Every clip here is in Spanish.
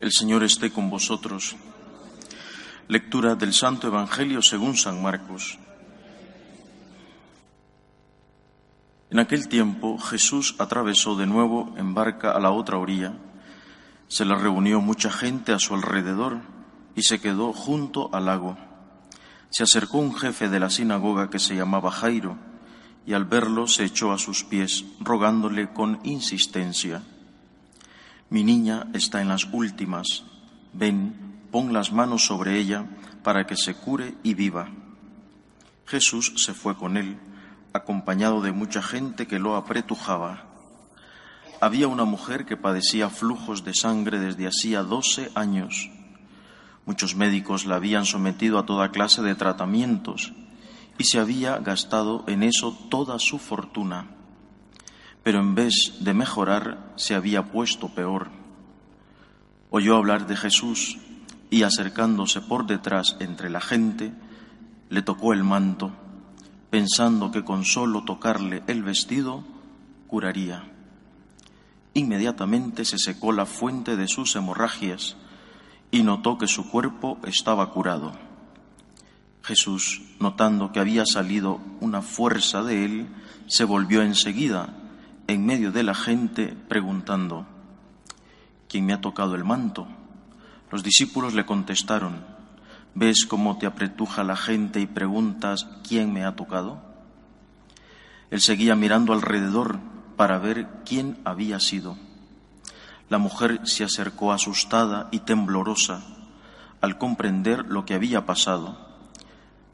El Señor esté con vosotros. Lectura del Santo Evangelio según San Marcos. En aquel tiempo Jesús atravesó de nuevo en barca a la otra orilla. Se le reunió mucha gente a su alrededor y se quedó junto al lago. Se acercó un jefe de la sinagoga que se llamaba Jairo y al verlo se echó a sus pies, rogándole con insistencia, Mi niña está en las últimas, ven, pon las manos sobre ella para que se cure y viva. Jesús se fue con él acompañado de mucha gente que lo apretujaba. Había una mujer que padecía flujos de sangre desde hacía doce años. Muchos médicos la habían sometido a toda clase de tratamientos y se había gastado en eso toda su fortuna. Pero en vez de mejorar, se había puesto peor. Oyó hablar de Jesús y acercándose por detrás entre la gente, le tocó el manto pensando que con solo tocarle el vestido curaría. Inmediatamente se secó la fuente de sus hemorragias y notó que su cuerpo estaba curado. Jesús, notando que había salido una fuerza de él, se volvió enseguida en medio de la gente preguntando, ¿quién me ha tocado el manto? Los discípulos le contestaron, ¿Ves cómo te apretuja la gente y preguntas quién me ha tocado? Él seguía mirando alrededor para ver quién había sido. La mujer se acercó asustada y temblorosa al comprender lo que había pasado.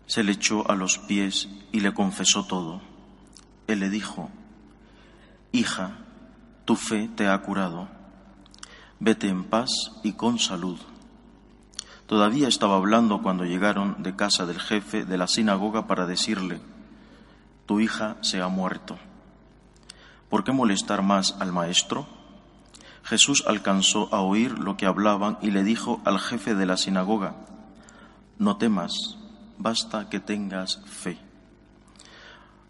Se le echó a los pies y le confesó todo. Él le dijo, Hija, tu fe te ha curado. Vete en paz y con salud. Todavía estaba hablando cuando llegaron de casa del jefe de la sinagoga para decirle, tu hija se ha muerto. ¿Por qué molestar más al maestro? Jesús alcanzó a oír lo que hablaban y le dijo al jefe de la sinagoga, no temas, basta que tengas fe.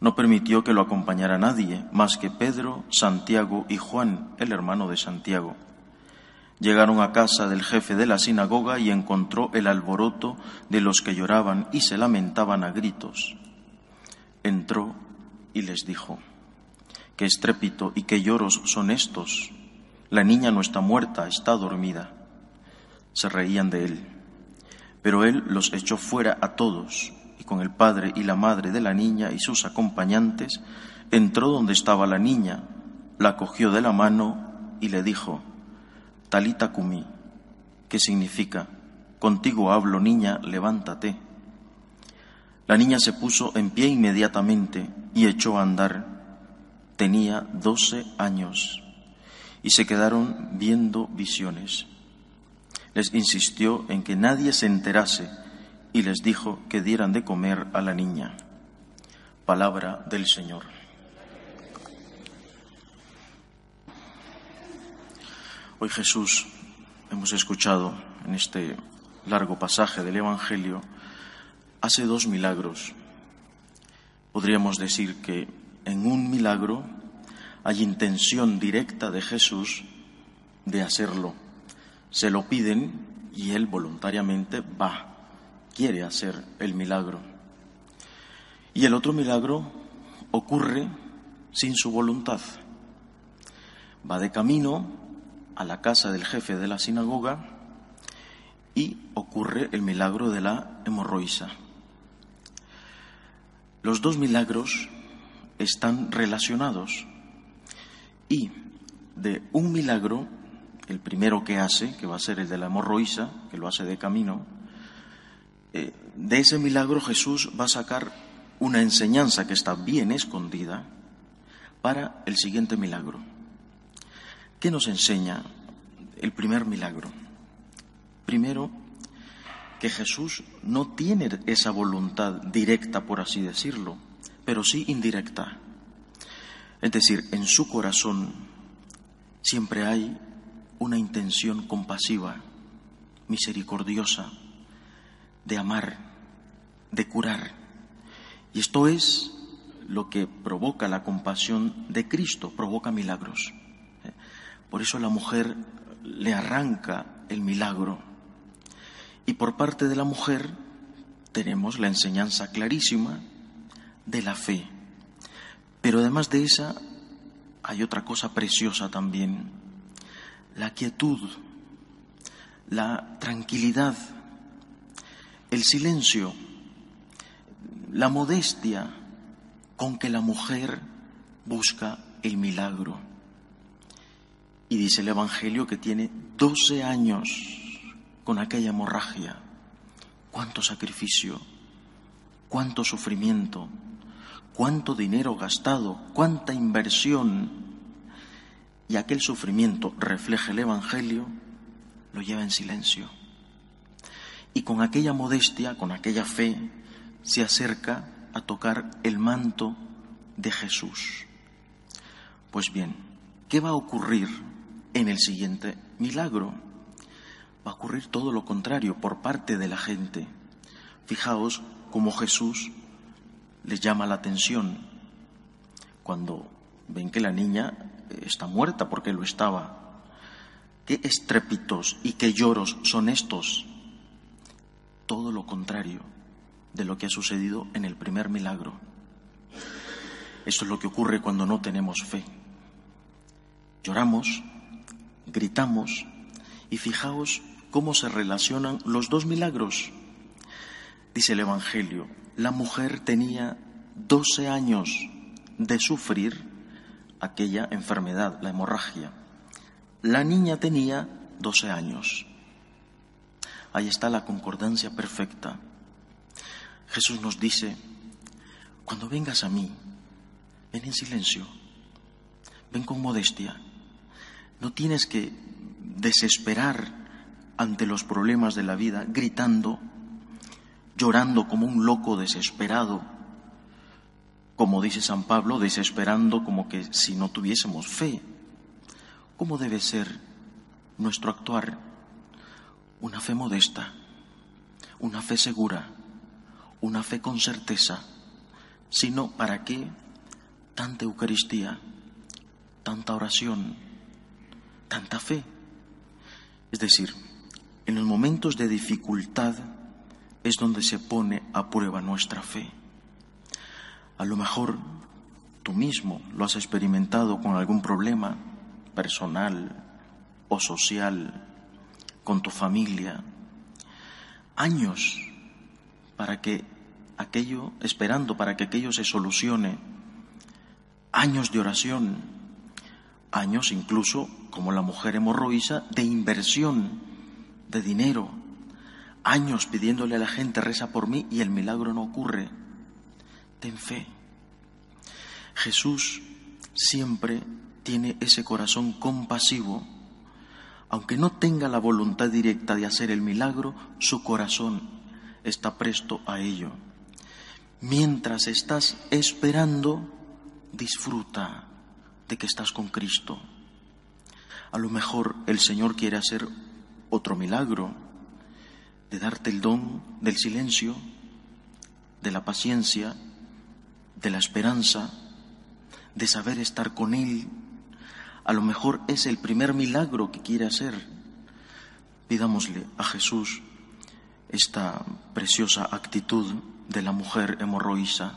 No permitió que lo acompañara nadie más que Pedro, Santiago y Juan, el hermano de Santiago. Llegaron a casa del jefe de la sinagoga y encontró el alboroto de los que lloraban y se lamentaban a gritos. Entró y les dijo, ¿qué estrépito y qué lloros son estos? La niña no está muerta, está dormida. Se reían de él, pero él los echó fuera a todos y con el padre y la madre de la niña y sus acompañantes entró donde estaba la niña, la cogió de la mano y le dijo, Talita Kumi, que significa, contigo hablo niña, levántate. La niña se puso en pie inmediatamente y echó a andar. Tenía doce años y se quedaron viendo visiones. Les insistió en que nadie se enterase y les dijo que dieran de comer a la niña. Palabra del Señor. Hoy Jesús, hemos escuchado en este largo pasaje del Evangelio, hace dos milagros. Podríamos decir que en un milagro hay intención directa de Jesús de hacerlo. Se lo piden y él voluntariamente va, quiere hacer el milagro. Y el otro milagro ocurre sin su voluntad. Va de camino a la casa del jefe de la sinagoga y ocurre el milagro de la hemorroísa. Los dos milagros están relacionados y de un milagro, el primero que hace, que va a ser el de la hemorroísa, que lo hace de camino, eh, de ese milagro Jesús va a sacar una enseñanza que está bien escondida para el siguiente milagro. ¿Qué nos enseña el primer milagro? Primero, que Jesús no tiene esa voluntad directa, por así decirlo, pero sí indirecta. Es decir, en su corazón siempre hay una intención compasiva, misericordiosa, de amar, de curar. Y esto es lo que provoca la compasión de Cristo, provoca milagros. Por eso la mujer le arranca el milagro. Y por parte de la mujer tenemos la enseñanza clarísima de la fe. Pero además de esa, hay otra cosa preciosa también, la quietud, la tranquilidad, el silencio, la modestia con que la mujer busca el milagro. Y dice el Evangelio que tiene 12 años con aquella hemorragia. Cuánto sacrificio, cuánto sufrimiento, cuánto dinero gastado, cuánta inversión. Y aquel sufrimiento refleja el Evangelio, lo lleva en silencio. Y con aquella modestia, con aquella fe, se acerca a tocar el manto de Jesús. Pues bien, ¿qué va a ocurrir en el siguiente milagro? Va a ocurrir todo lo contrario por parte de la gente. Fijaos cómo Jesús les llama la atención cuando ven que la niña está muerta porque lo estaba. ¿Qué estrépitos y qué lloros son estos? Todo lo contrario de lo que ha sucedido en el primer milagro. Esto es lo que ocurre cuando no tenemos fe. Lloramos, gritamos y fijaos cómo se relacionan los dos milagros. Dice el Evangelio, la mujer tenía 12 años de sufrir aquella enfermedad, la hemorragia. La niña tenía 12 años. Ahí está la concordancia perfecta. Jesús nos dice, cuando vengas a mí, ven en silencio, ven con modestia. No tienes que desesperar ante los problemas de la vida gritando llorando como un loco desesperado, como dice San Pablo, desesperando como que si no tuviésemos fe. ¿Cómo debe ser nuestro actuar? Una fe modesta, una fe segura, una fe con certeza, sino para qué tanta Eucaristía, tanta oración, tanta fe. Es decir, en los momentos de dificultad, es donde se pone a prueba nuestra fe. A lo mejor tú mismo lo has experimentado con algún problema personal o social, con tu familia. Años para que aquello, esperando para que aquello se solucione. Años de oración, años incluso, como la mujer hemorroísa, de inversión de dinero, años pidiéndole a la gente, reza por mí y el milagro no ocurre. Ten fe. Jesús siempre tiene ese corazón compasivo. Aunque no tenga la voluntad directa de hacer el milagro, su corazón está presto a ello. Mientras estás esperando, disfruta de que estás con Cristo. A lo mejor el Señor quiere hacer otro milagro, de darte el don del silencio, de la paciencia, de la esperanza, de saber estar con Él. A lo mejor es el primer milagro que quiere hacer. Pidámosle a Jesús esta preciosa actitud de la mujer hemorroísa.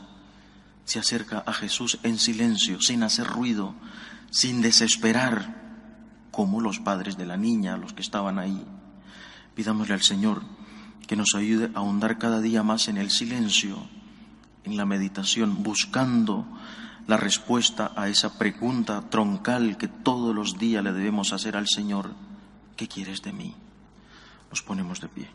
Se acerca a Jesús en silencio, sin hacer ruido, sin desesperar, como los padres de la niña, los que estaban ahí. Pidámosle al Señor que nos ayude a ahondar cada día más en el silencio, en la meditación, buscando la respuesta a esa pregunta troncal que todos los días le debemos hacer al Señor, ¿qué quieres de mí? Nos ponemos de pie.